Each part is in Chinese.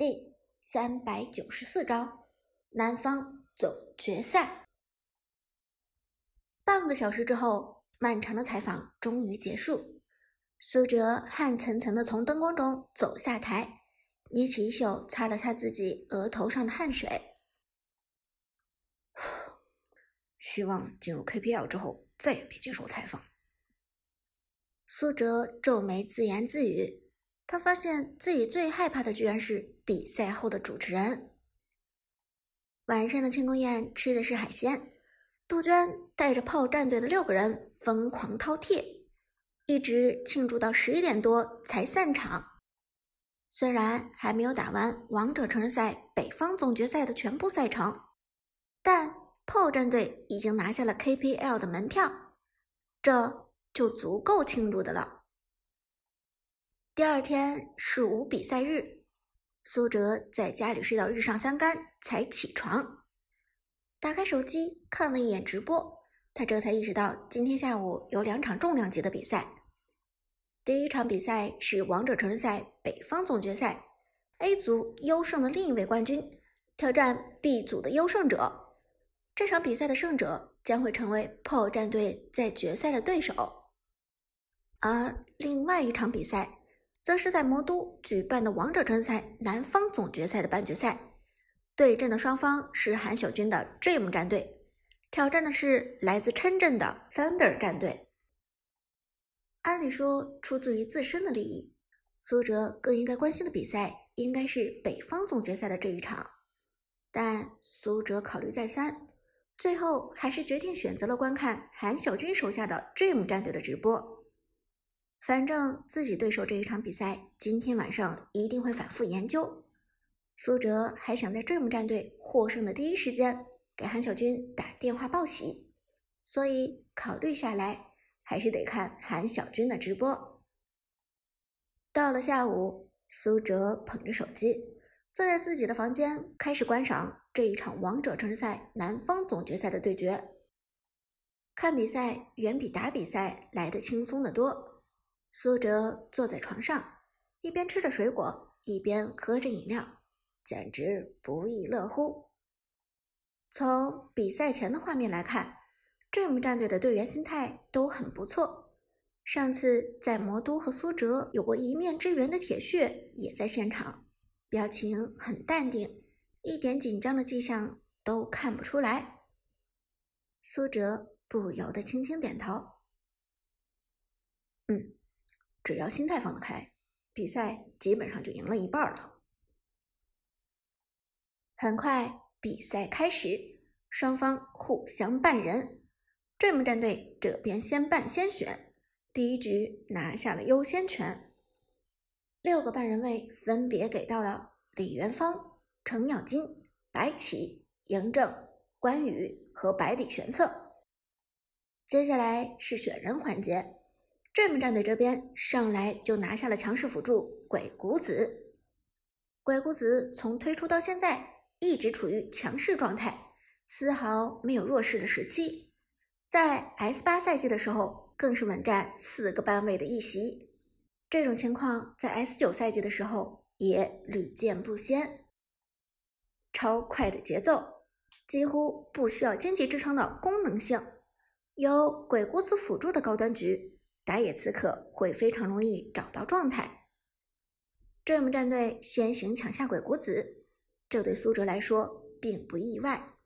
第三百九十四章南方总决赛。半个小时之后，漫长的采访终于结束。苏哲汗涔涔的从灯光中走下台，捏起衣袖擦了擦自己额头上的汗水。希望进入 KPL 之后再也别接受采访。苏哲皱眉自言自语。他发现自己最害怕的居然是比赛后的主持人。晚上的庆功宴吃的是海鲜，杜鹃带着炮战队的六个人疯狂饕餮，一直庆祝到十一点多才散场。虽然还没有打完王者成人赛北方总决赛的全部赛程，但炮战队已经拿下了 KPL 的门票，这就足够庆祝的了。第二天是五比赛日，苏哲在家里睡到日上三竿才起床，打开手机看了一眼直播，他这才意识到今天下午有两场重量级的比赛。第一场比赛是王者成人赛北方总决赛，A 组优胜的另一位冠军挑战 B 组的优胜者，这场比赛的胜者将会成为炮战队在决赛的对手。而另外一场比赛。则是在魔都举办的王者争赛南方总决赛的半决赛，对阵的双方是韩小军的 Dream 战队，挑战的是来自深圳的 Thunder 战队。按理说，出自于自身的利益，苏哲更应该关心的比赛应该是北方总决赛的这一场，但苏哲考虑再三，最后还是决定选择了观看韩小军手下的 Dream 战队的直播。反正自己对手这一场比赛，今天晚上一定会反复研究。苏哲还想在 Dream 战队获胜的第一时间给韩小军打电话报喜，所以考虑下来，还是得看韩小军的直播。到了下午，苏哲捧着手机，坐在自己的房间，开始观赏这一场王者城市赛南方总决赛的对决。看比赛远比打比赛来得轻松得多。苏哲坐在床上，一边吃着水果，一边喝着饮料，简直不亦乐乎。从比赛前的画面来看，Dream 战队的队员心态都很不错。上次在魔都和苏哲有过一面之缘的铁血也在现场，表情很淡定，一点紧张的迹象都看不出来。苏哲不由得轻轻点头：“嗯。”只要心态放得开，比赛基本上就赢了一半了。很快，比赛开始，双方互相扮人。Dream 战队这边先扮先选，第一局拿下了优先权。六个扮人位分别给到了李元芳、程咬金、白起、嬴政、关羽和百里玄策。接下来是选人环节。Dream 战队这边上来就拿下了强势辅助鬼谷子。鬼谷子从推出到现在一直处于强势状态，丝毫没有弱势的时期。在 S 八赛季的时候，更是稳占四个班位的一席。这种情况在 S 九赛季的时候也屡见不鲜。超快的节奏，几乎不需要经济支撑的功能性，有鬼谷子辅助的高端局。打野刺客会非常容易找到状态。Dream 战队先行抢下鬼谷子，这对苏哲来说并不意外。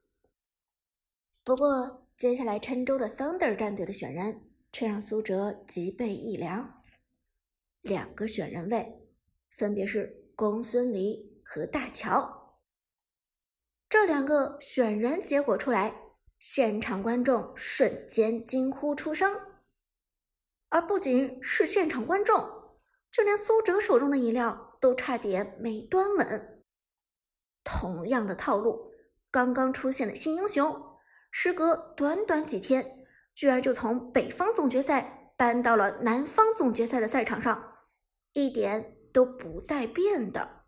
不过，接下来郴州的 Thunder 战队的选人却让苏哲脊背一凉。两个选人位，分别是公孙离和大乔。这两个选人结果出来，现场观众瞬间惊呼出声。而不仅是现场观众，就连苏哲手中的饮料都差点没端稳。同样的套路，刚刚出现的新英雄，时隔短短几天，居然就从北方总决赛搬到了南方总决赛的赛场上，一点都不带变的。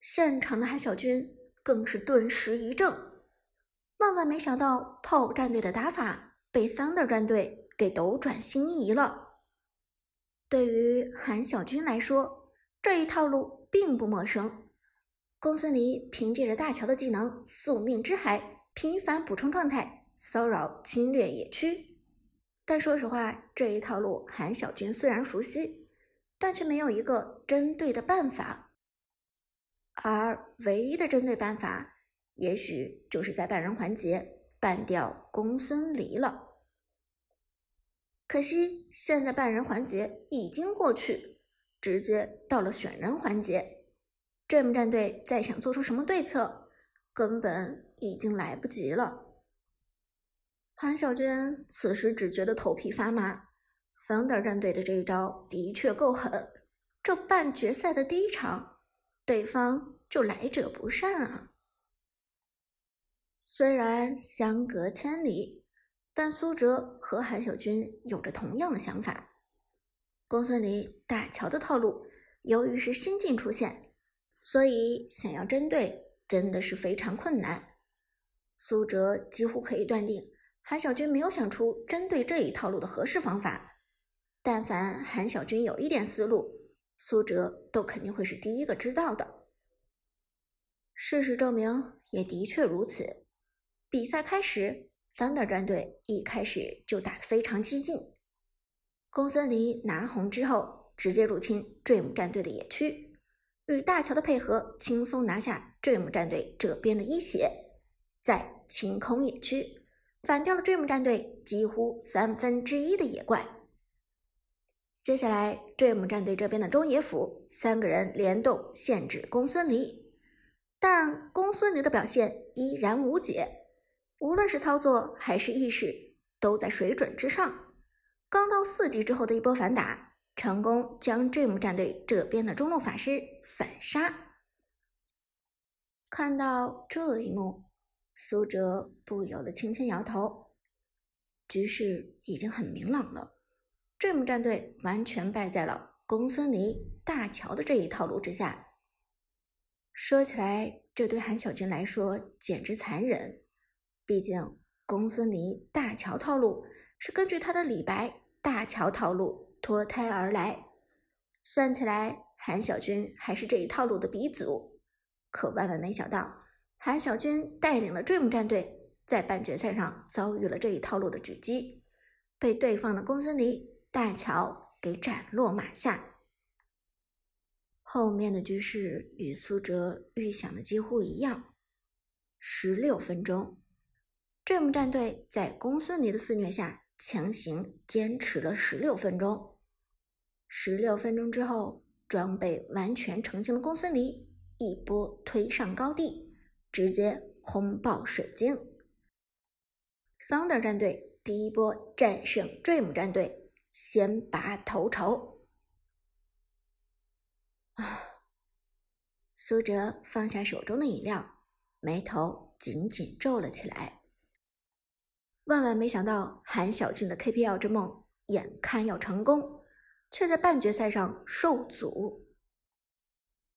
现场的韩小军更是顿时一怔，万万没想到炮战队的打法被桑德战队。给斗转星移了。对于韩小军来说，这一套路并不陌生。公孙离凭借着大乔的技能“宿命之海”频繁补充状态，骚扰侵略野区。但说实话，这一套路韩小军虽然熟悉，但却没有一个针对的办法。而唯一的针对办法，也许就是在半人环节办掉公孙离了。可惜现在半人环节已经过去。直接到了选人环节，Dream 战队再想做出什么对策，根本已经来不及了。韩小娟此时只觉得头皮发麻，Thunder 战队的这一招的确够狠，这半决赛的第一场，对方就来者不善啊。虽然相隔千里，但苏哲和韩小军有着同样的想法。公孙离大乔的套路，由于是新晋出现，所以想要针对真的是非常困难。苏哲几乎可以断定，韩小军没有想出针对这一套路的合适方法。但凡韩小军有一点思路，苏哲都肯定会是第一个知道的。事实证明，也的确如此。比赛开始，Thunder 战队一开始就打得非常激进。公孙离拿红之后，直接入侵 Dream 战队的野区，与大乔的配合，轻松拿下 Dream 战队这边的一血，在清空野区，反掉了 Dream 战队几乎三分之一的野怪。接下来，Dream 战队这边的中野辅三个人联动限制公孙离，但公孙离的表现依然无解，无论是操作还是意识，都在水准之上。刚到四级之后的一波反打，成功将 Dream 战队这边的中路法师反杀。看到这一幕，苏哲不由得轻轻摇头。局势已经很明朗了，Dream 战队完全败在了公孙离大乔的这一套路之下。说起来，这对韩小军来说简直残忍。毕竟，公孙离大乔套路。是根据他的李白大乔套路脱胎而来，算起来韩小军还是这一套路的鼻祖。可万万没想到，韩小军带领了 Dream 战队在半决赛上遭遇了这一套路的狙击，被对方的公孙离大乔给斩落马下。后面的局势与苏哲预想的几乎一样，十六分钟，Dream 战队在公孙离的肆虐下。强行坚持了十六分钟，十六分钟之后，装备完全成型的公孙离一波推上高地，直接轰爆水晶。Thunder 战队第一波战胜 Dream 战队，先拔头筹。啊！苏哲放下手中的饮料，眉头紧紧皱了起来。万万没想到，韩小俊的 KPL 之梦眼看要成功，却在半决赛上受阻。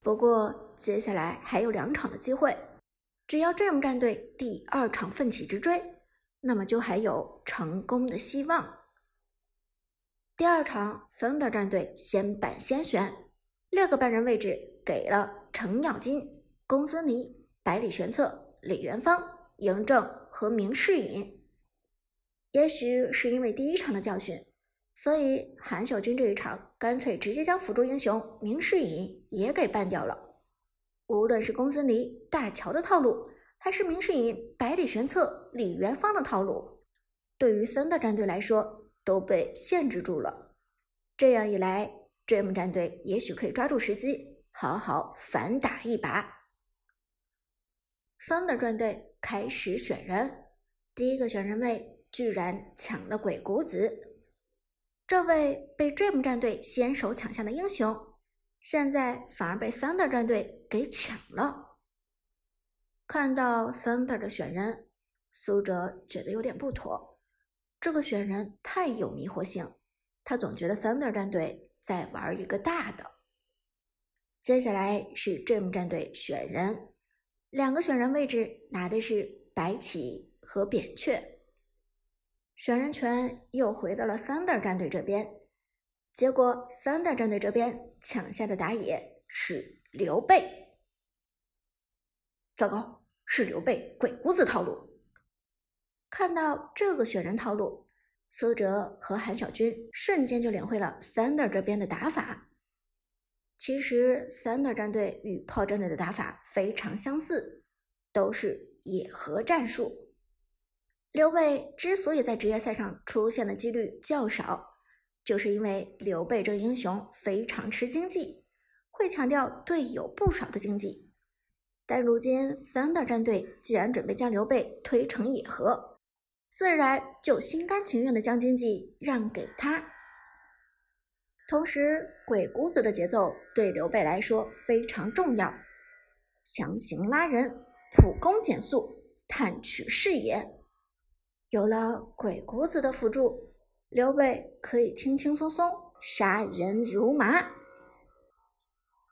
不过，接下来还有两场的机会，只要 Dream 战队第二场奋起直追，那么就还有成功的希望。第二场，Thunder 战队先板先选，六个半人位置给了程咬金、公孙离、百里玄策、李元芳、嬴政和明世隐。也许是因为第一场的教训，所以韩小军这一场干脆直接将辅助英雄明世隐也给办掉了。无论是公孙离大乔的套路，还是明世隐百里玄策李元芳的套路，对于森的战队来说都被限制住了。这样一来，Dream 战队也许可以抓住时机，好好反打一把。森的战队开始选人，第一个选人位。居然抢了鬼谷子，这位被 Dream 战队先手抢下的英雄，现在反而被 Thunder 战队给抢了。看到 Thunder 的选人，苏哲觉得有点不妥，这个选人太有迷惑性，他总觉得 Thunder 战队在玩一个大的。接下来是 Dream 战队选人，两个选人位置拿的是白起和扁鹊。选人权又回到了 Thunder 战队这边，结果 Thunder 战队这边抢下的打野是刘备。糟糕，是刘备鬼谷子套路。看到这个选人套路，苏哲和韩小军瞬间就领会了 Thunder 这边的打法。其实 Thunder 战队与炮战队的打法非常相似，都是野合战术。刘备之所以在职业赛上出现的几率较少，就是因为刘备这个英雄非常吃经济，会强调队友不少的经济。但如今 Thunder 战队既然准备将刘备推成野核，自然就心甘情愿的将经济让给他。同时，鬼谷子的节奏对刘备来说非常重要，强行拉人，普攻减速，探取视野。有了鬼谷子的辅助，刘备可以轻轻松松杀人如麻。